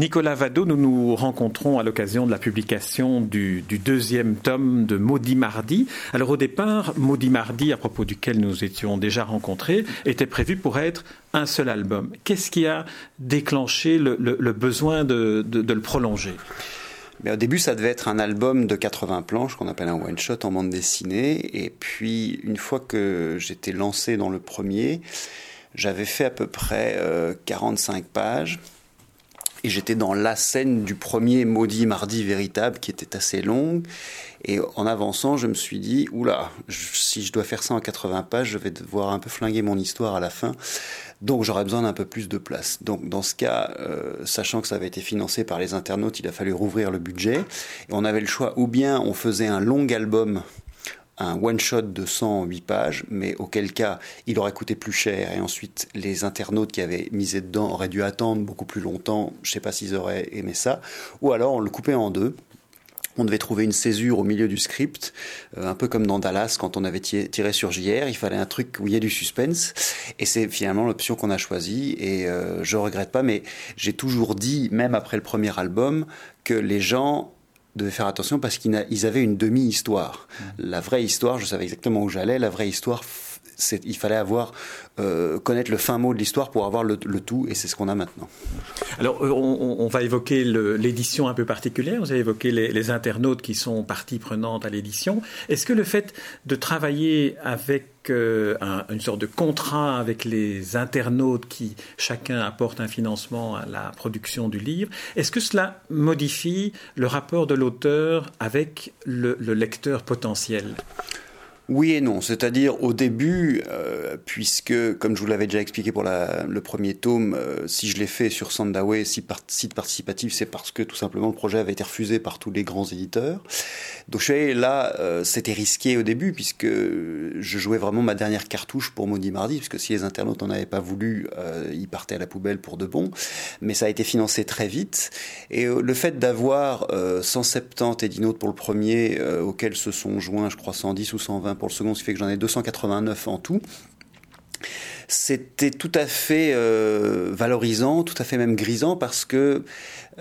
Nicolas Vado, nous nous rencontrons à l'occasion de la publication du, deuxième tome de Maudit Mardi. Alors au départ, Maudit Mardi, à propos duquel nous étions déjà rencontrés, était prévu pour être un seul album. Qu'est-ce qui a déclenché le, besoin de, le prolonger? Mais au début, ça devait être un album de 80 planches qu'on appelle un one-shot en bande dessinée. Et puis, une fois que j'étais lancé dans le premier, j'avais fait à peu près 45 euh, pages. Et j'étais dans la scène du premier maudit mardi véritable qui était assez longue. Et en avançant, je me suis dit, oula, si je dois faire ça en 80 pages, je vais devoir un peu flinguer mon histoire à la fin. Donc j'aurais besoin d'un peu plus de place. Donc dans ce cas, euh, sachant que ça avait été financé par les internautes, il a fallu rouvrir le budget. Et on avait le choix, ou bien on faisait un long album un one-shot de 108 pages, mais auquel cas il aurait coûté plus cher. Et ensuite les internautes qui avaient misé dedans auraient dû attendre beaucoup plus longtemps, je ne sais pas s'ils auraient aimé ça, ou alors on le coupait en deux. On devait trouver une césure au milieu du script, euh, un peu comme dans Dallas quand on avait tiré sur JR, il fallait un truc où il y ait du suspense, et c'est finalement l'option qu'on a choisie, et euh, je regrette pas, mais j'ai toujours dit, même après le premier album, que les gens devait faire attention parce qu'ils avaient une demi-histoire. Mmh. La vraie histoire, je savais exactement où j'allais, la vraie histoire, il fallait avoir euh, connaître le fin mot de l'histoire pour avoir le, tout, et c'est ce qu'on a maintenant. Alors, euh, on, va évoquer l'édition un peu particulière. Vous avez évoqué les, internautes qui sont partie prenante à l'édition. Est-ce que le fait de travailler avec euh, une sorte de contrat avec les internautes qui chacun apporte un financement à la production du livre, est-ce que cela modifie le rapport de l'auteur avec le lecteur potentiel? Oui et non, c'est-à-dire au début, euh, puisque, comme je vous l'avais déjà expliqué pour le premier tome, euh, si je l'ai fait sur Sandaway, site participatif, c'est parce que tout simplement le projet avait été refusé par tous les grands éditeurs. Donc je là, euh, c'était risqué au début, puisque je jouais vraiment ma dernière cartouche pour Maudit Mardi, puisque si les internautes n'en avaient pas voulu, ils partaient à la poubelle pour de bon. Mais ça a été financé très vite. Et le fait d'avoir 170 édinotes pour le premier, auxquels se sont joints, je crois, 110 ou 120 pour le second, ce qui fait que j'en ai 289 en tout. C'était tout à fait euh, valorisant, tout à fait même grisant parce que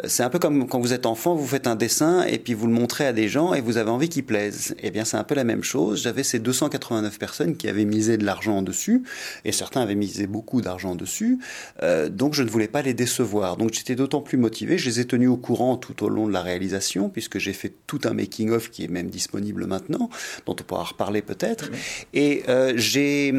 c'est un peu comme quand vous êtes enfant, vous faites un dessin et puis vous le montrez à des gens et vous avez envie qu'il plaise. Eh bien, c'est un peu la même chose. J'avais ces 289 personnes qui avaient misé de l'argent dessus et certains avaient misé beaucoup d'argent dessus. Euh, donc, je ne voulais pas les décevoir. Donc, j'étais d'autant plus motivé. Je les ai tenus au courant tout au long de la réalisation puisque j'ai fait tout un making-of qui est même disponible maintenant, dont on pourra reparler peut-être. Et euh, j'ai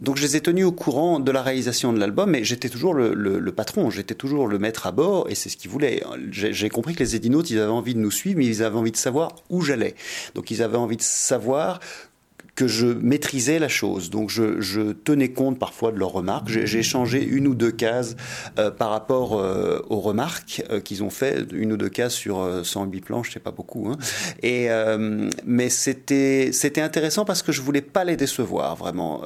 donc je les ai tenus au courant de la réalisation de l'album, mais j'étais toujours le, le patron, j'étais toujours le maître à bord et c'est ce qu'ils voulaient j'ai compris que les édinotes, ils avaient envie de nous suivre, mais ils avaient envie de savoir où j'allais. Donc ils avaient envie de savoir que je maîtrisais la chose. Donc je, tenais compte parfois de leurs remarques. J'ai changé une ou deux cases euh, par rapport euh, aux remarques euh, qu'ils ont fait, une ou deux cases sur 108 planches, c'est pas beaucoup. Hein. Mais c'était c'était intéressant parce que je voulais pas les décevoir vraiment.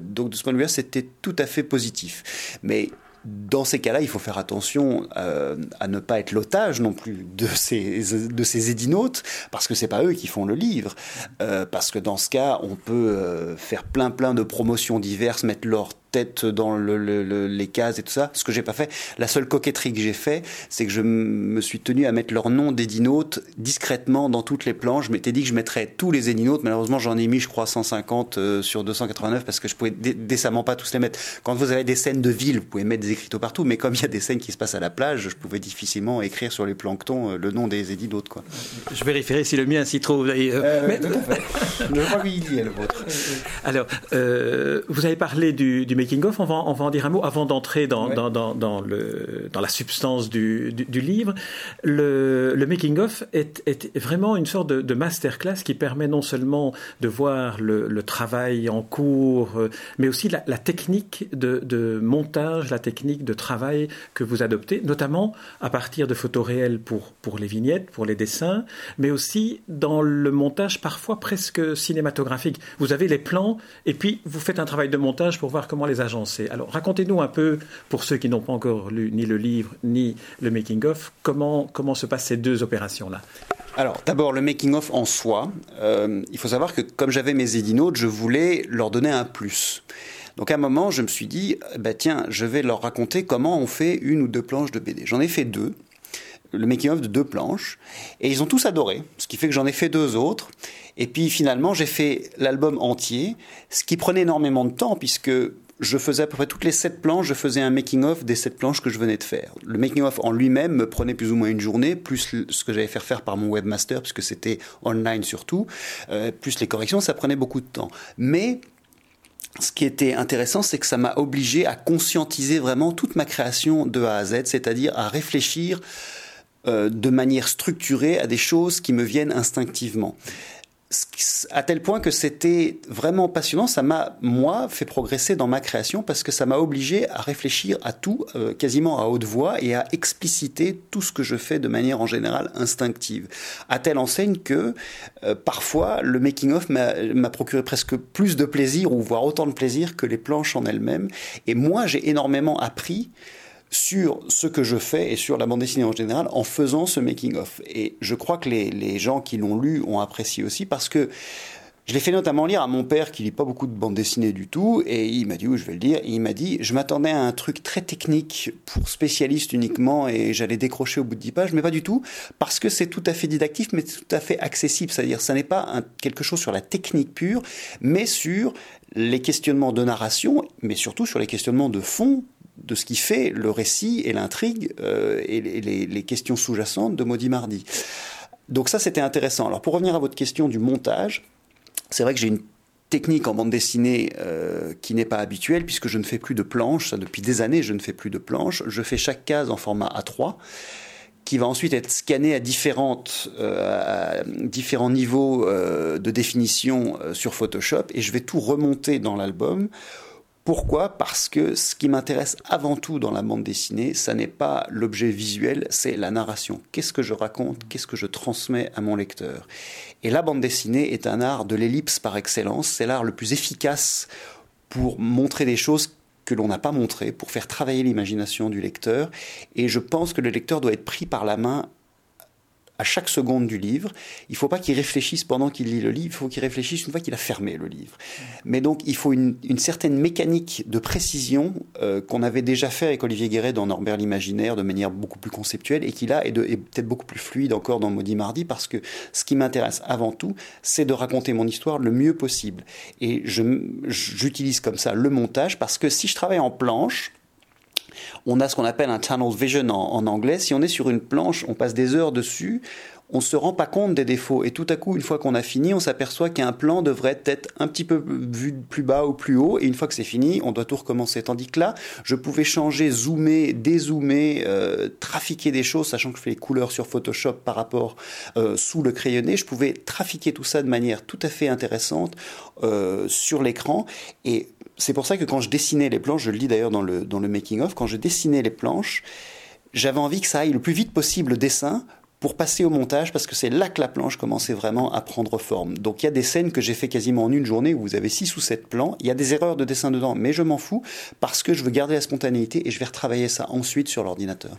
donc de ce point de vue-là, c'était tout à fait positif. Mais dans ces cas-là, il faut faire attention euh, à ne pas être l'otage non plus de ces, de ces édinotes, parce que c'est pas eux qui font le livre. Euh, parce que dans ce cas, on peut euh, faire plein plein de promotions diverses, mettre leur tête dans le, les cases et tout ça, ce que j'ai pas fait. La seule coquetterie que j'ai fait, c'est que je me suis tenu à mettre leur nom d'édinotes discrètement dans toutes les planches. Je m'étais dit que je mettrais tous les édinotes. Malheureusement, j'en ai mis, je crois, 150 euh, sur 289 parce que je pouvais décemment pas tous les mettre. Quand vous avez des scènes de ville, vous pouvez mettre des écriteaux partout, mais comme il y a des scènes qui se passent à la plage, je pouvais difficilement écrire sur les planctons euh, le nom des édinotes, quoi. Je vérifierai si le mien s'y trouve. Euh, mais... Tout à fait. je crois qu'il y est le vôtre. Alors, vous avez parlé du, du making-of, on va, on va en dire un mot avant d'entrer dans, dans, dans, dans, le, dans la substance du, du, livre. Le, le making-of est, est, vraiment une sorte de, de masterclass qui permet non seulement de voir le, le travail en cours, euh, mais aussi la, la technique de, de, montage, la technique de travail que vous adoptez, notamment à partir de photos réelles pour, pour les vignettes, pour les dessins, mais aussi dans le montage parfois presque cinématographique. Vous avez les plans et puis vous faites un travail de montage pour voir comment les les. Alors racontez-nous un peu, pour ceux qui n'ont pas encore lu ni le livre ni le making-of, comment, comment se passent ces deux opérations-là alors, d'abord, le making-of en soi. Euh, il faut savoir que comme j'avais mes édinotes, je voulais leur donner un plus. Donc à un moment, je me suis dit, bah, tiens, je vais leur raconter comment on fait une ou deux planches de BD. J'en ai fait deux le making-of de deux planches. Et ils ont tous adoré, ce qui fait que j'en ai fait deux autres. Et puis finalement, j'ai fait l'album entier, ce qui prenait énormément de temps, puisque je faisais à peu près toutes les sept planches, je faisais un making-of des sept planches que je venais de faire. Le making-of en lui-même me prenait plus ou moins une journée, plus ce que j'avais fait faire par mon webmaster, puisque c'était online surtout, euh, plus les corrections, ça prenait beaucoup de temps. Mais ce qui était intéressant, c'est que ça m'a obligé à conscientiser vraiment toute ma création de A à Z, c'est-à-dire à réfléchir euh, de manière structurée à des choses qui me viennent instinctivement. À tel point que c'était vraiment passionnant, ça m'a, moi, fait progresser dans ma création parce que ça m'a obligé à réfléchir à tout, euh, quasiment à haute voix, et à expliciter tout ce que je fais de manière en général instinctive. À telle enseigne que euh, parfois le making-of m'a procuré presque plus de plaisir, ou voire autant de plaisir que les planches en elles-mêmes. Et moi, j'ai énormément appris sur ce que je fais et sur la bande dessinée en général en faisant ce making-of. Et je crois que les, gens qui l'ont lu ont apprécié aussi parce que je l'ai fait notamment lire à mon père qui lit pas beaucoup de bande dessinée du tout et il m'a dit oui je vais le dire il m'a dit je m'attendais à un truc très technique pour spécialistes uniquement et j'allais décrocher au bout de 10 pages mais pas du tout parce que c'est tout à fait didactif mais tout à fait accessible c'est-à-dire ça n'est pas quelque chose sur la technique pure mais sur les questionnements de narration mais surtout sur les questionnements de fond de ce qui fait le récit et l'intrigue euh, et les, questions sous-jacentes de Maudit Mardi. Donc ça, c'était intéressant. Alors pour revenir à votre question du montage, c'est vrai que j'ai une technique en bande dessinée euh, qui n'est pas habituelle puisque je ne fais plus de planches. Ça, depuis des années, je ne fais plus de planches. Je fais chaque case en format A3 qui va ensuite être scanné à, différentes, euh, à différents niveaux de définition sur Photoshop et je vais tout remonter dans l'album pourquoi? Parce que ce qui m'intéresse avant tout dans la bande dessinée, ça n'est pas l'objet visuel, c'est la narration. Qu'est-ce que je raconte? Qu'est-ce que je transmets à mon lecteur? Et la bande dessinée est un art de l'ellipse par excellence. C'est l'art le plus efficace pour montrer des choses que l'on n'a pas montrées, pour faire travailler l'imagination du lecteur. Et je pense que le lecteur doit être pris par la main à chaque seconde du livre. Il ne faut pas qu'il réfléchisse pendant qu'il lit le livre, il faut qu'il réfléchisse une fois qu'il a fermé le livre. Mais donc il faut une, certaine mécanique de précision euh, qu'on avait déjà fait avec Olivier Guéret dans Norbert l'imaginaire de manière beaucoup plus conceptuelle et qui là est, peut-être beaucoup plus fluide encore dans Maudit Mardi parce que ce qui m'intéresse avant tout, c'est de raconter mon histoire le mieux possible. Et j'utilise comme ça le montage parce que si je travaille en planche, on a ce qu'on appelle un tunnel vision en, anglais. Si on est sur une planche, on passe des heures dessus, on ne se rend pas compte des défauts. Et tout à coup, une fois qu'on a fini, on s'aperçoit qu'un plan devrait être un petit peu vu plus bas ou plus haut. Et une fois que c'est fini, on doit tout recommencer. Tandis que là, je pouvais changer, zoomer, dézoomer, euh, trafiquer des choses, sachant que je fais les couleurs sur Photoshop par rapport euh, sous le crayonné. Je pouvais trafiquer tout ça de manière tout à fait intéressante euh, sur l'écran. Et c'est pour ça que quand je dessinais les planches, je le lis d'ailleurs dans le, making-of, quand je dessinais les planches, j'avais envie que ça aille le plus vite possible le dessin pour passer au montage parce que c'est là que la planche commençait vraiment à prendre forme. Donc il y a des scènes que j'ai fait quasiment en une journée où vous avez 6 ou 7 plans, il y a des erreurs de dessin dedans, mais je m'en fous parce que je veux garder la spontanéité et je vais retravailler ça ensuite sur l'ordinateur.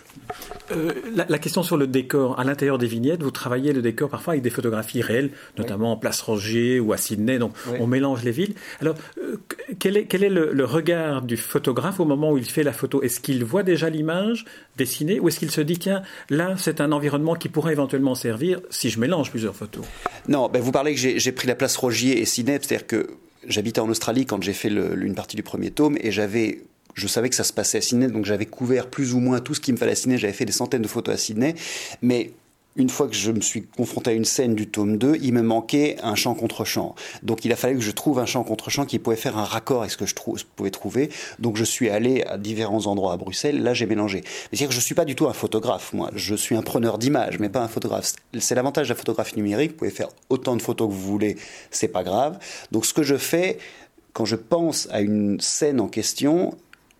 Euh, la, question sur le décor, à l'intérieur des vignettes, vous travaillez le décor parfois avec des photographies réelles, notamment en Place Roger ou à Sydney, donc on mélange les villes. Alors euh, quel est, quel est le, regard du photographe au moment où il fait la photo? Est-ce qu'il voit déjà l'image dessinée ou est-ce qu'il se dit tiens là c'est un environnement qui pourrait éventuellement servir si je mélange plusieurs photos. Non, ben vous parlez que j'ai pris la place Rogier et Ciné, c'est-à-dire que j'habitais en Australie quand j'ai fait une partie du premier tome et j'avais je savais que ça se passait à Sydney, donc j'avais couvert plus ou moins tout ce qu'il me fallait à Sydney. J'avais fait des centaines de photos à Sydney, mais une fois que je me suis confronté à une scène du tome 2, il me manquait un champ contre champ. Donc il a fallu que je trouve un champ contre champ qui pouvait faire un raccord avec ce que je pouvais trouver. Donc je suis allé à différents endroits à Bruxelles. Là, j'ai mélangé. C'est-à-dire que je suis pas du tout un photographe, moi. Je suis un preneur d'images, mais pas un photographe. C'est l'avantage de la photographie numérique. Vous pouvez faire autant de photos que vous voulez, c'est pas grave. Donc ce que je fais, quand je pense à une scène en question,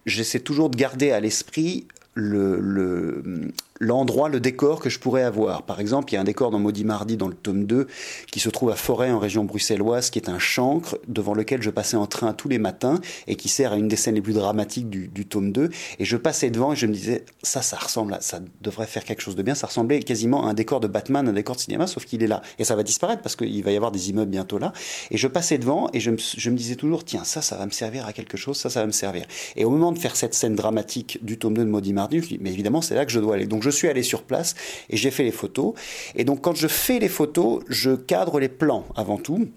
j'essaie toujours de garder à l'esprit le, l'endroit, le décor que je pourrais avoir. Par exemple, il y a un décor dans Maudit Mardi, dans le tome 2, qui se trouve à Forêt, en région bruxelloise, qui est un chancre devant lequel je passais en train tous les matins et qui sert à une des scènes les plus dramatiques du, tome 2. Et je passais devant et je me disais, ça, ça ressemble à, ça devrait faire quelque chose de bien. Ça ressemblait quasiment à un décor de Batman, un décor de cinéma, sauf qu'il est là. Et ça va disparaître parce qu'il va y avoir des immeubles bientôt là. Et je passais devant et je me, je me disais toujours, tiens, ça, ça va me servir à quelque chose, ça, ça va me servir. Et au moment de faire cette scène dramatique du tome 2 de Maudit Mardi, je me dis, mais évidemment, c'est là que je dois aller. Donc je suis allé sur place et j'ai fait les photos. Et donc quand je fais les photos, je cadre les plans avant tout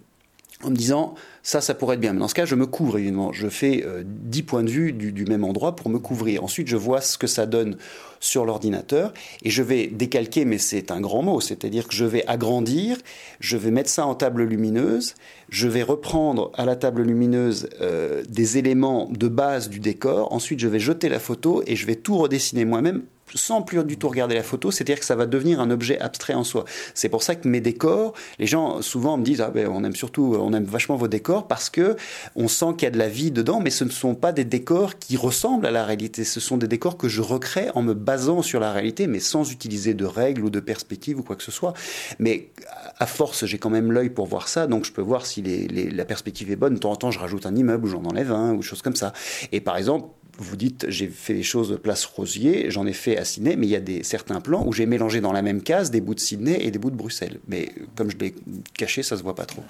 en me disant ça, ça pourrait être bien. Mais dans ce cas, je me couvre évidemment. Je fais euh, 10 points de vue du, même endroit pour me couvrir. Ensuite, je vois ce que ça donne sur l'ordinateur et je vais décalquer, mais c'est un grand mot, c'est-à-dire que je vais agrandir, je vais mettre ça en table lumineuse, je vais reprendre à la table lumineuse euh, des éléments de base du décor, ensuite je vais jeter la photo et je vais tout redessiner moi-même sans plus du tout regarder la photo, c'est-à-dire que ça va devenir un objet abstrait en soi. C'est pour ça que mes décors, les gens souvent me disent ah ben on aime surtout, on aime vachement vos décors parce que on sent qu'il y a de la vie dedans, mais ce ne sont pas des décors qui ressemblent à la réalité. Ce sont des décors que je recrée en me basant sur la réalité, mais sans utiliser de règles ou de perspectives ou quoi que ce soit. Mais à force, j'ai quand même l'œil pour voir ça, donc je peux voir si la perspective est bonne. De temps en temps, je rajoute un immeuble ou j'en enlève un ou choses comme ça. Et par exemple, vous dites, j'ai fait les choses de place Rosier, j'en ai fait à Sydney, mais il y a des, certains plans où j'ai mélangé dans la même case des bouts de Sydney et des bouts de Bruxelles. Mais comme je l'ai caché, ça se voit pas trop.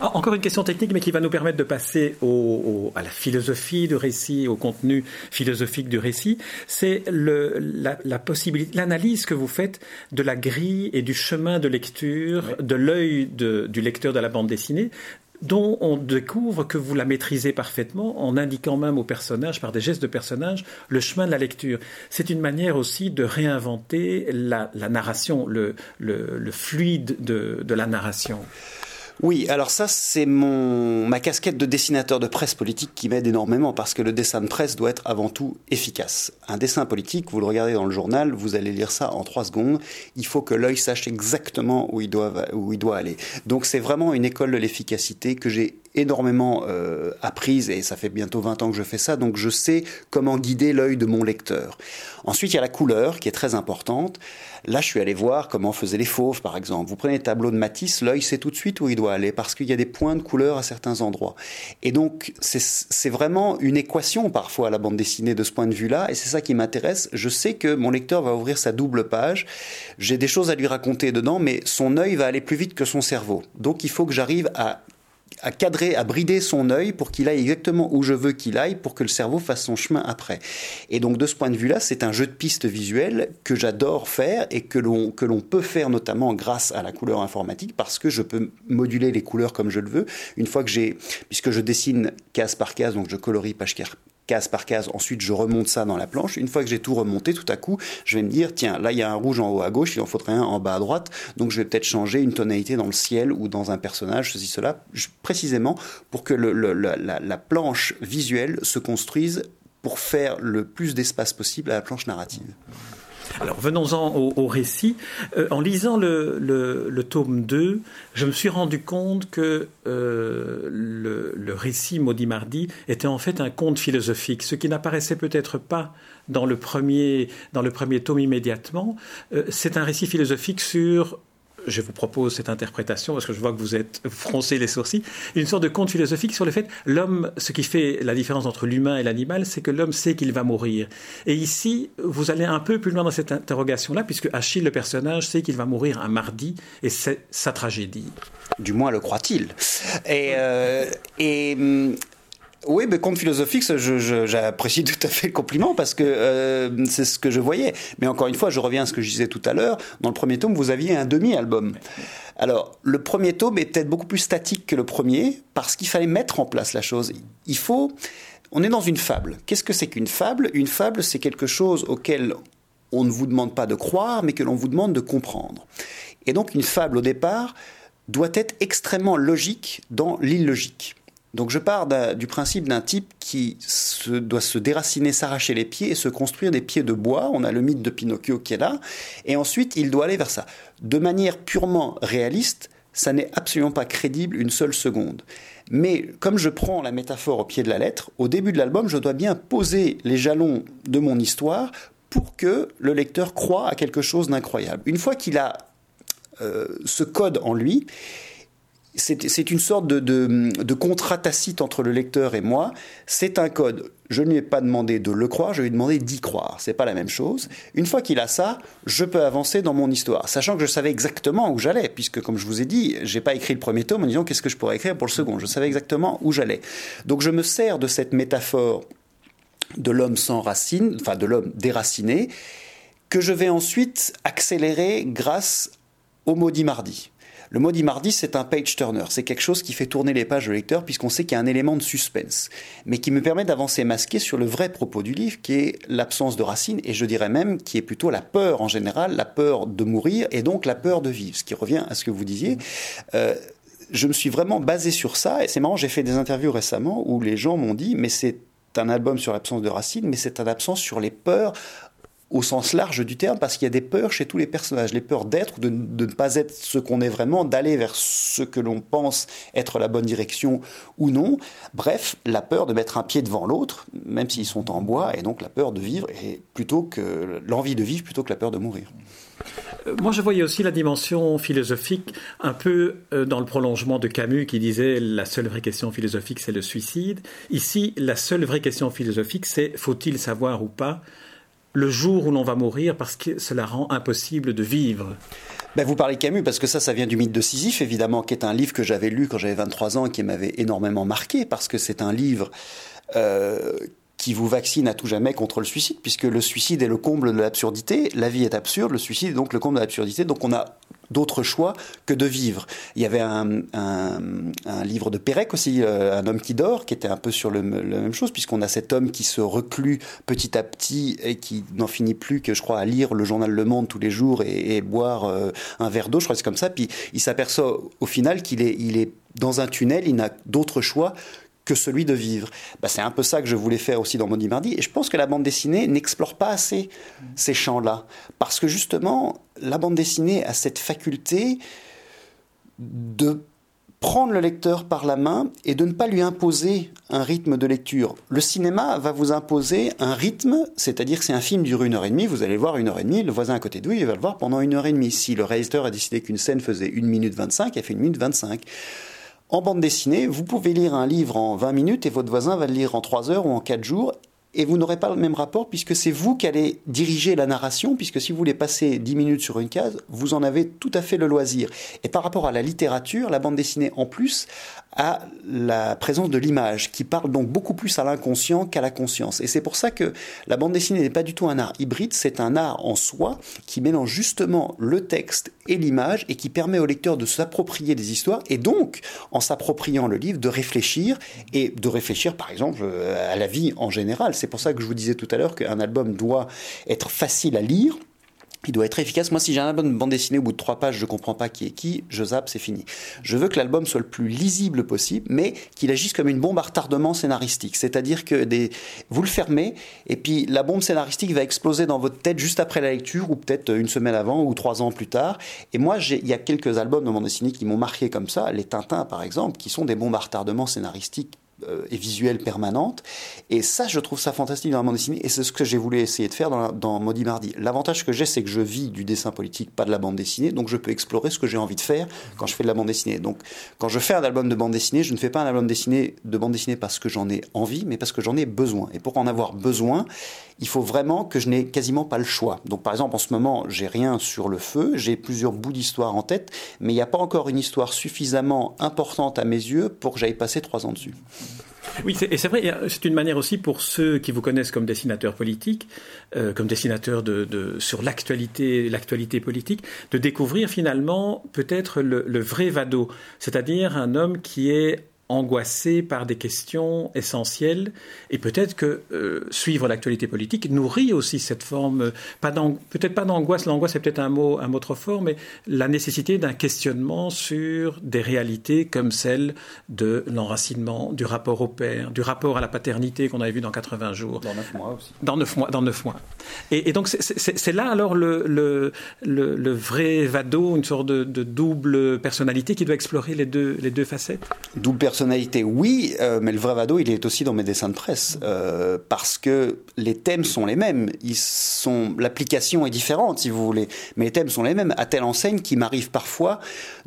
Ah, encore une question technique, mais qui va nous permettre de passer au, au, à la philosophie du récit, au contenu philosophique du récit. C'est la, la possibilité, l'analyse que vous faites de la grille et du chemin de lecture, oui. de l'œil du lecteur de la bande dessinée, dont on découvre que vous la maîtrisez parfaitement en indiquant même au personnage, par des gestes de personnage, le chemin de la lecture. C'est une manière aussi de réinventer la, la narration, le, le, le fluide de, de, la narration. Oui, alors ça c'est mon ma casquette de dessinateur de presse politique qui m'aide énormément parce que le dessin de presse doit être avant tout efficace. Un dessin politique, vous le regardez dans le journal, vous allez lire ça en trois secondes. Il faut que l'œil sache exactement où il doit où il doit aller. Donc c'est vraiment une école de l'efficacité que j'ai énormément euh, apprise et ça fait bientôt 20 ans que je fais ça, donc je sais comment guider l'œil de mon lecteur. Ensuite, il y a la couleur qui est très importante. Là, je suis allé voir comment faisaient les fauves, par exemple. Vous prenez le tableau de Matisse, l'œil sait tout de suite où il doit aller parce qu'il y a des points de couleur à certains endroits. Et donc, c'est vraiment une équation parfois à la bande dessinée de ce point de vue-là, et c'est ça qui m'intéresse. Je sais que mon lecteur va ouvrir sa double page, j'ai des choses à lui raconter dedans, mais son œil va aller plus vite que son cerveau. Donc, il faut que j'arrive à à cadrer, à brider son œil pour qu'il aille exactement où je veux qu'il aille pour que le cerveau fasse son chemin après. Et donc de ce point de vue-là, c'est un jeu de pistes visuelles que j'adore faire et que l'on que l'on peut faire notamment grâce à la couleur informatique parce que je peux moduler les couleurs comme je le veux. Une fois que j'ai, puisque je dessine case par case, donc je colorie page case par case. Ensuite, je remonte ça dans la planche. Une fois que j'ai tout remonté, tout à coup, je vais me dire, tiens, là, il y a un rouge en haut à gauche, il en faudrait un en bas à droite. Donc, je vais peut-être changer une tonalité dans le ciel ou dans un personnage, ceci, cela, précisément pour que la planche visuelle se construise pour faire le plus d'espace possible à la planche narrative. Alors venons-en au, récit. Euh, en lisant le, tome 2, je me suis rendu compte que euh, le, le, récit Maudit Mardi était en fait un conte philosophique, ce qui n'apparaissait peut-être pas dans le premier, dans le premier tome immédiatement. Euh, C'est un récit philosophique sur je vous propose cette interprétation parce que je vois que vous êtes froncé les sourcils, une sorte de conte philosophique sur le fait l'homme, ce qui fait la différence entre l'humain et l'animal, c'est que l'homme sait qu'il va mourir. Et ici, vous allez un peu plus loin dans cette interrogation-là, puisque Achille, le personnage, sait qu'il va mourir un mardi, et c'est sa tragédie. Du moins le croit-il. Et, euh, et oui, mais conte philosophique, j'apprécie tout à fait le compliment parce que euh, c'est ce que je voyais. Mais encore une fois, je reviens à ce que je disais tout à l'heure. Dans le premier tome, vous aviez un demi-album. Alors, le premier tome est peut-être beaucoup plus statique que le premier parce qu'il fallait mettre en place la chose. Il faut. On est dans une fable. Qu'est-ce que c'est qu'une fable? Une fable, c'est quelque chose auquel on ne vous demande pas de croire, mais que l'on vous demande de comprendre. Et donc, une fable, au départ, doit être extrêmement logique dans l'illogique. Donc je pars du principe d'un type qui doit se déraciner, s'arracher les pieds et se construire des pieds de bois. On a le mythe de Pinocchio qui est là. Et ensuite, il doit aller vers ça. De manière purement réaliste, ça n'est absolument pas crédible une seule seconde. Mais comme je prends la métaphore au pied de la lettre, au début de l'album, je dois bien poser les jalons de mon histoire pour que le lecteur croit à quelque chose d'incroyable. Une fois qu'il a euh, ce code en lui, c'est une sorte de, de, contrat tacite entre le lecteur et moi. C'est un code. Je ne lui ai pas demandé de le croire, je lui ai demandé d'y croire. C'est pas la même chose. Une fois qu'il a ça, je peux avancer dans mon histoire, sachant que je savais exactement où j'allais, puisque comme je vous ai dit, j'ai pas écrit le premier tome en disant qu'est-ce que je pourrais écrire pour le second. Je savais exactement où j'allais. Donc je me sers de cette métaphore de l'homme sans racine, enfin de l'homme déraciné, que je vais ensuite accélérer grâce au maudit mardi. Le maudit mardi, c'est un page turner. C'est quelque chose qui fait tourner les pages au lecteur puisqu'on sait qu'il y a un élément de suspense, mais qui me permet d'avancer masqué sur le vrai propos du livre qui est l'absence de racines et je dirais même qui est plutôt la peur en général, la peur de mourir et donc la peur de vivre, ce qui revient à ce que vous disiez. Euh, je me suis vraiment basé sur ça et c'est marrant, j'ai fait des interviews récemment où les gens m'ont dit mais c'est un album sur l'absence de racines, mais c'est un absence sur les peurs au sens large du terme, parce qu'il y a des peurs chez tous les personnages, les peurs d'être, de, de ne pas être ce qu'on est vraiment, d'aller vers ce que l'on pense être la bonne direction ou non. Bref, la peur de mettre un pied devant l'autre, même s'ils sont en bois, et donc la peur de vivre, et plutôt que l'envie de vivre plutôt que la peur de mourir. Euh, moi, je voyais aussi la dimension philosophique un peu euh, dans le prolongement de Camus qui disait la seule vraie question philosophique, c'est le suicide. Ici, la seule vraie question philosophique, c'est faut-il savoir ou pas le jour où l'on va mourir parce que cela rend impossible de vivre. Ben vous parlez Camus parce que ça, ça vient du mythe de Sisyphe, évidemment, qui est un livre que j'avais lu quand j'avais 23 ans et qui m'avait énormément marqué parce que c'est un livre euh, qui vous vaccine à tout jamais contre le suicide, puisque le suicide est le comble de l'absurdité, la vie est absurde, le suicide est donc le comble de l'absurdité, donc on a d'autres choix que de vivre. Il y avait un, livre de Pérec aussi, euh, Un homme qui dort, qui était un peu sur le, la même chose, puisqu'on a cet homme qui se reclut petit à petit et qui n'en finit plus que, je crois, à lire le journal Le Monde tous les jours et, boire euh, un verre d'eau, je crois que c'est comme ça. Puis il s'aperçoit au final qu'il est, il est dans un tunnel, il n'a d'autre choix que celui de vivre. Bah, c'est un peu ça que je voulais faire aussi dans Maudit Mardi. Et je pense que la bande dessinée n'explore pas assez ces champs-là. Parce que justement, la bande dessinée a cette faculté de prendre le lecteur par la main et de ne pas lui imposer un rythme de lecture. Le cinéma va vous imposer un rythme, c'est-à-dire c'est un film dure une heure et demie, vous allez voir une heure et demie, le voisin à côté de vous, il va le voir pendant une heure et demie. Si le réalisateur a décidé qu'une scène faisait une minute vingt-cinq, elle fait une minute vingt-cinq. En bande dessinée, vous pouvez lire un livre en 20 minutes et votre voisin va le lire en 3 heures ou en 4 jours et vous n'aurez pas le même rapport puisque c'est vous qui allez diriger la narration, puisque si vous voulez passer 10 minutes sur une case, vous en avez tout à fait le loisir. Et par rapport à la littérature, la bande dessinée en plus a la présence de l'image, qui parle donc beaucoup plus à l'inconscient qu'à la conscience. Et c'est pour ça que la bande dessinée n'est pas du tout un art hybride, c'est un art en soi qui mélange justement le texte et l'image et qui permet au lecteur de s'approprier des histoires et donc, en s'appropriant le livre, de réfléchir et de réfléchir par exemple euh, à la vie en général. C'est pour ça que je vous disais tout à l'heure qu'un album doit être facile à lire il doit être efficace. Moi, si j'ai un album de bande dessinée au bout de trois pages, je comprends pas qui est qui, je zappe, c'est fini. Je veux que l'album soit le plus lisible possible, mais qu'il agisse comme une bombe à retardement scénaristique. C'est-à-dire que des... vous le fermez, et puis la bombe scénaristique va exploser dans votre tête juste après la lecture, ou peut-être une semaine avant, ou trois ans plus tard. Et moi, il y a quelques albums de bande dessinée qui m'ont marqué comme ça, les Tintins par exemple, qui sont des bombes à retardement scénaristique et visuelle permanente. Et ça, je trouve ça fantastique dans la bande dessinée. Et c'est ce que j'ai voulu essayer de faire dans, Maudit Mardi. L'avantage que j'ai, c'est que je vis du dessin politique, pas de la bande dessinée. Donc je peux explorer ce que j'ai envie de faire quand je fais de la bande dessinée. Donc quand je fais un album de bande dessinée, je ne fais pas un album de bande dessinée parce que j'en ai envie, mais parce que j'en ai besoin. Et pour en avoir besoin, il faut vraiment que je n'ai quasiment pas le choix. Donc par exemple, en ce moment, j'ai rien sur le feu, j'ai plusieurs bouts d'histoire en tête, mais il n'y a pas encore une histoire suffisamment importante à mes yeux pour que j'aille passer trois ans dessus. Oui, et c'est vrai, c'est une manière aussi pour ceux qui vous connaissent comme dessinateur politique, euh, comme dessinateur de, sur l'actualité, politique, de découvrir finalement peut-être le vrai Vado, c'est-à-dire un homme qui est angoissé par des questions essentielles et peut-être que euh, suivre l'actualité politique nourrit aussi cette forme pas peut-être pas d'angoisse l'angoisse c'est peut-être un mot un mot trop fort mais la nécessité d'un questionnement sur des réalités comme celle de l'enracinement du rapport au père du rapport à la paternité qu'on avait vu dans 80 jours. Dans 9 mois aussi. Dans 9 mois dans 9 mois. Et, donc c'est là alors le, le, le, vrai vado une sorte de, double personnalité qui doit explorer les deux les deux facettes? Double personnalité, oui, euh, mais le vrai Vado, il est aussi dans mes dessins de presse, euh, parce que les thèmes sont les mêmes. Ils sont, l'application est différente, si vous voulez, mais les thèmes sont les mêmes. À telle enseigne qu'il m'arrive parfois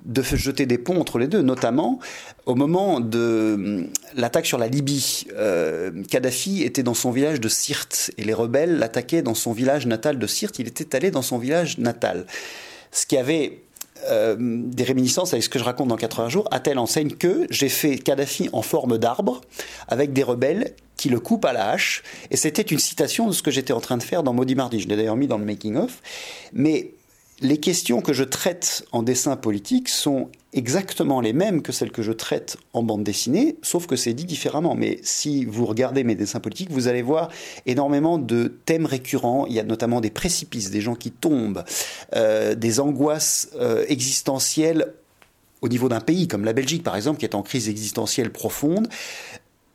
de jeter des ponts entre les deux, notamment au moment de hum, l'attaque sur la Libye. Euh, Kadhafi était dans son village de Sirte et les rebelles l'attaquaient dans son village natal de Sirte. Il était allé dans son village natal. Ce qui avait euh, des réminiscences avec ce que je raconte dans 80 jours, à telle enseigne que j'ai fait Kadhafi en forme d'arbre avec des rebelles qui le coupent à la hache. Et c'était une citation de ce que j'étais en train de faire dans Maudit Mardi. Je l'ai d'ailleurs mis dans le making-of. Mais les questions que je traite en dessin politique sont exactement les mêmes que celles que je traite en bande dessinée, sauf que c'est dit différemment. Mais si vous regardez mes dessins politiques, vous allez voir énormément de thèmes récurrents. Il y a notamment des précipices, des gens qui tombent, euh, des angoisses euh, existentielles au niveau d'un pays, comme la Belgique par exemple, qui est en crise existentielle profonde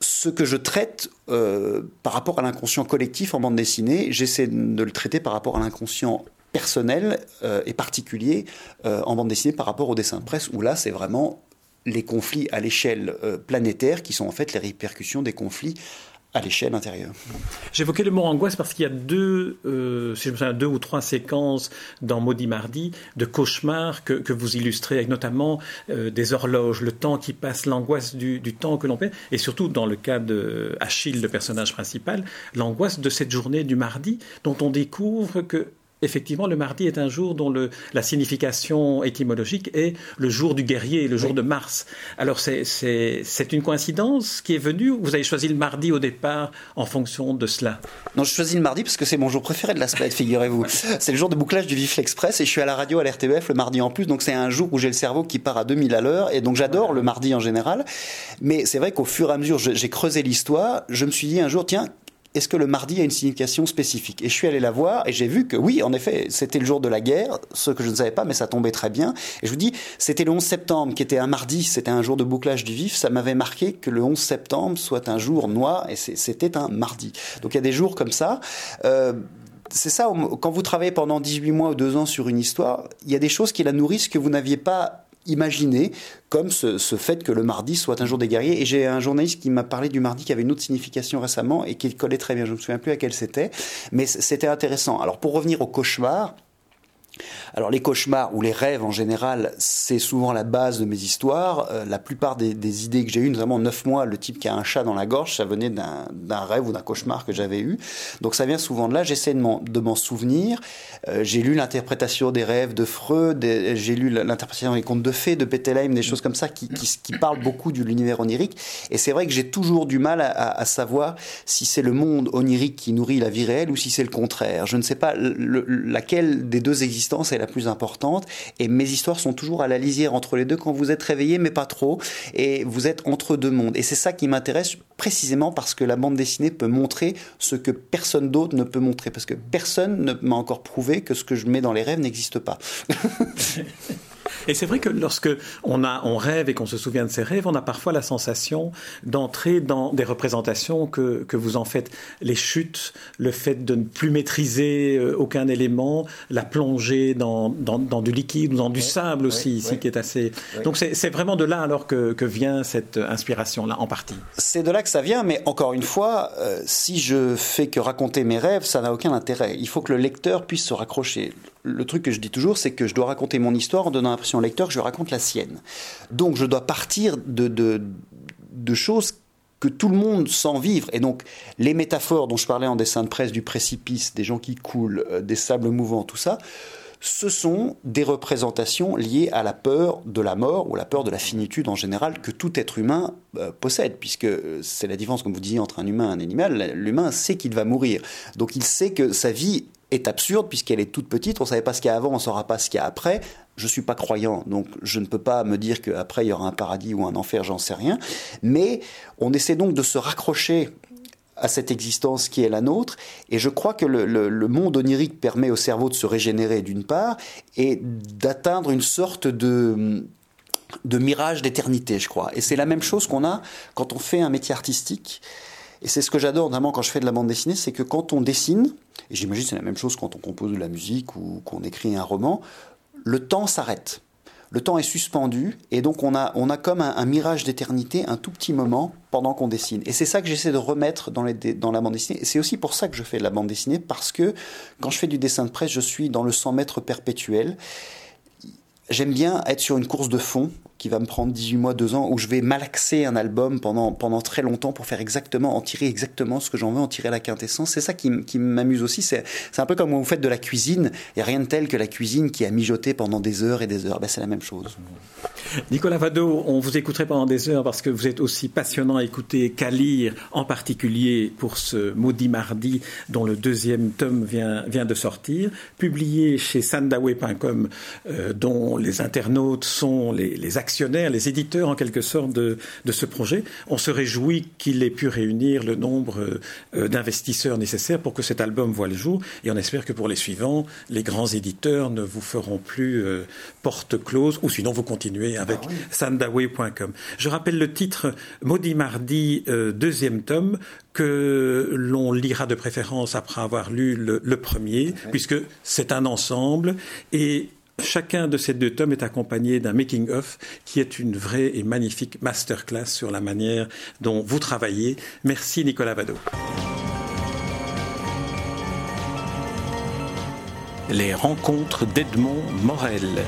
ce que je traite euh, par rapport à l'inconscient collectif en bande dessinée, j'essaie de le traiter par rapport à l'inconscient personnel euh, et particulier euh, en bande dessinée par rapport au dessin de presse, où là, c'est vraiment les conflits à l'échelle euh, planétaire qui sont en fait les répercussions des conflits à l'échelle intérieure. J'évoquais le mot angoisse parce qu'il y a deux, si je me deux ou trois séquences dans Maudit Mardi de cauchemars que, que vous illustrez avec notamment des horloges, le temps qui passe, l'angoisse du, du, temps que l'on perd, et surtout dans le cas de Achille, le personnage principal, l'angoisse de cette journée du mardi dont on découvre que effectivement, le mardi est un jour dont le, la signification étymologique est le jour du guerrier, le jour de Mars. Alors, c'est une coïncidence qui est venue Vous avez choisi le mardi au départ en fonction de cela? Non, je choisis le mardi parce que c'est mon jour préféré de la semaine, figurez-vous. c'est le jour de bouclage du Vif Express et je suis à la radio à l'RTBF le mardi en plus. Donc, c'est un jour où j'ai le cerveau qui part à 2000 à l'heure et donc j'adore le mardi en général. Mais c'est vrai qu'au fur et à mesure, j'ai creusé l'histoire. Je me suis dit un jour, tiens, est-ce que le mardi a une signification spécifique Et je suis allé la voir et j'ai vu que oui, en effet, c'était le jour de la guerre, ce que je ne savais pas, mais ça tombait très bien. Et je vous dis, c'était le 11 septembre qui était un mardi, c'était un jour de bouclage du vif, ça m'avait marqué que le 11 septembre soit un jour noir et c'était un mardi. Donc il y a des jours comme ça. Euh, c'est ça, quand vous travaillez pendant 18 mois ou 2 ans sur une histoire, il y a des choses qui la nourrissent que vous n'aviez pas imaginer comme ce, fait que le mardi soit un jour des guerriers. Et j'ai un journaliste qui m'a parlé du mardi qui avait une autre signification récemment et qui collait très bien. Je ne me souviens plus à quelle c'était, mais c'était intéressant. Alors pour revenir au cauchemar, alors les cauchemars ou les rêves en général, c'est souvent la base de mes histoires. Euh, la plupart des, idées que j'ai eues, notamment neuf mois, le type qui a un chat dans la gorge, ça venait d'un rêve ou d'un cauchemar que j'avais eu. Donc ça vient souvent de là. J'essaie de m'en souvenir. Euh, j'ai lu l'interprétation des rêves de Freud, j'ai lu l'interprétation des contes de fées de Pettelheim, des choses comme ça qui, parlent beaucoup de l'univers onirique. Et c'est vrai que j'ai toujours du mal à, savoir si c'est le monde onirique qui nourrit la vie réelle ou si c'est le contraire. Je ne sais pas laquelle des deux est la plus importante. Et mes histoires sont toujours à la lisière entre les deux quand vous êtes réveillé, mais pas trop. Et vous êtes entre deux mondes. Et c'est ça qui m'intéresse précisément parce que la bande dessinée peut montrer ce que personne d'autre ne peut montrer. Parce que personne ne m'a encore prouvé que ce que je mets dans les rêves n'existe pas. Et c'est vrai que lorsque on, a, on rêve et qu'on se souvient de ses rêves, on a parfois la sensation d'entrer dans des représentations que, que vous en faites. Les chutes, le fait de ne plus maîtriser euh, aucun élément, la plongée dans, dans, dans du liquide ou dans du sable aussi, ici, qui est assez... Donc c'est vraiment de là alors que, que vient cette inspiration-là, en partie. C'est de là que ça vient, mais encore une fois, euh, si je fais que raconter mes rêves, ça n'a aucun intérêt. Il faut que le lecteur puisse se raccrocher le truc que je dis toujours, c'est que je dois raconter mon histoire en donnant l'impression au lecteur que je raconte la sienne. Donc je dois partir de, de, choses que tout le monde sent vivre. Et donc, les métaphores dont je parlais en dessin de presse, du précipice, des gens qui coulent, euh, des sables mouvants, tout ça, ce sont des représentations liées à la peur de la mort ou la peur de la finitude en général que tout être humain euh, possède, puisque euh, c'est la différence, comme vous disiez, entre un humain et un animal. L'humain sait qu'il va mourir. Donc il sait que sa vie est absurde puisqu'elle est toute petite. On ne savait pas ce qu'il y a avant, on ne saura pas ce qu'il y a après. Je ne suis pas croyant, donc je ne peux pas me dire qu'après il y aura un paradis ou un enfer, j'en sais rien. Mais on essaie donc de se raccrocher à cette existence qui est la nôtre. Et je crois que le, monde onirique permet au cerveau de se régénérer d'une part et d'atteindre une sorte de de mirage d'éternité, je crois. Et c'est la même chose qu'on a quand on fait un métier artistique. Et c'est ce que j'adore notamment quand je fais de la bande dessinée, c'est que quand on dessine, et j'imagine c'est la même chose quand on compose de la musique ou qu'on écrit un roman, le temps s'arrête. le temps est suspendu et donc on a, on a comme un, mirage d'éternité, un tout petit moment pendant qu'on dessine. Et c'est ça que j'essaie de remettre dans, dans la bande dessinée. Et c'est aussi pour ça que je fais de la bande dessinée, parce que quand je fais du dessin de presse, je suis dans le 100 mètres perpétuel. J'aime bien être sur une course de fond qui va me prendre 18 mois, 2 ans, où je vais malaxer un album pendant, pendant très longtemps pour faire exactement, en tirer exactement ce que j'en veux, en tirer la quintessence. C'est ça qui, qui m'amuse aussi. C'est un peu comme vous faites de la cuisine. A rien de tel que la cuisine qui a mijoté pendant des heures et des heures. Ben, c'est la même chose. Nicolas Vado, on vous écouterait pendant des heures parce que vous êtes aussi passionnant à écouter qu'à lire, en particulier pour ce Maudit Mardi dont le deuxième tome vient, vient de sortir, publié chez sandaway.com, euh, dont les internautes sont les, les actionnaires, les éditeurs en quelque sorte de, de ce projet. On se réjouit qu'il ait pu réunir le nombre euh, d'investisseurs nécessaires pour que cet album voit le jour et on espère que pour les suivants, les grands éditeurs ne vous feront plus euh, porte close ou sinon vous continuez avec ah sandaway.com. Je rappelle le titre Maudit Mardi, euh, deuxième tome, que l'on lira de préférence après avoir lu le, le premier, puisque c'est un ensemble et Chacun de ces deux tomes est accompagné d'un making-of qui est une vraie et magnifique masterclass sur la manière dont vous travaillez. Merci Nicolas Vado. Les rencontres d'Edmond Morel.